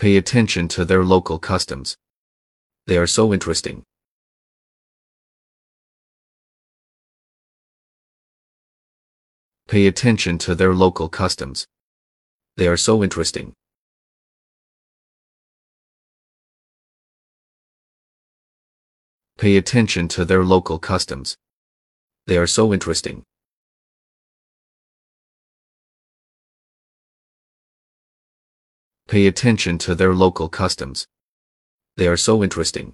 Pay attention to their local customs. They are so interesting. Pay attention to their local customs. They are so interesting. Pay attention to their local customs. They are so interesting. Pay attention to their local customs. They are so interesting.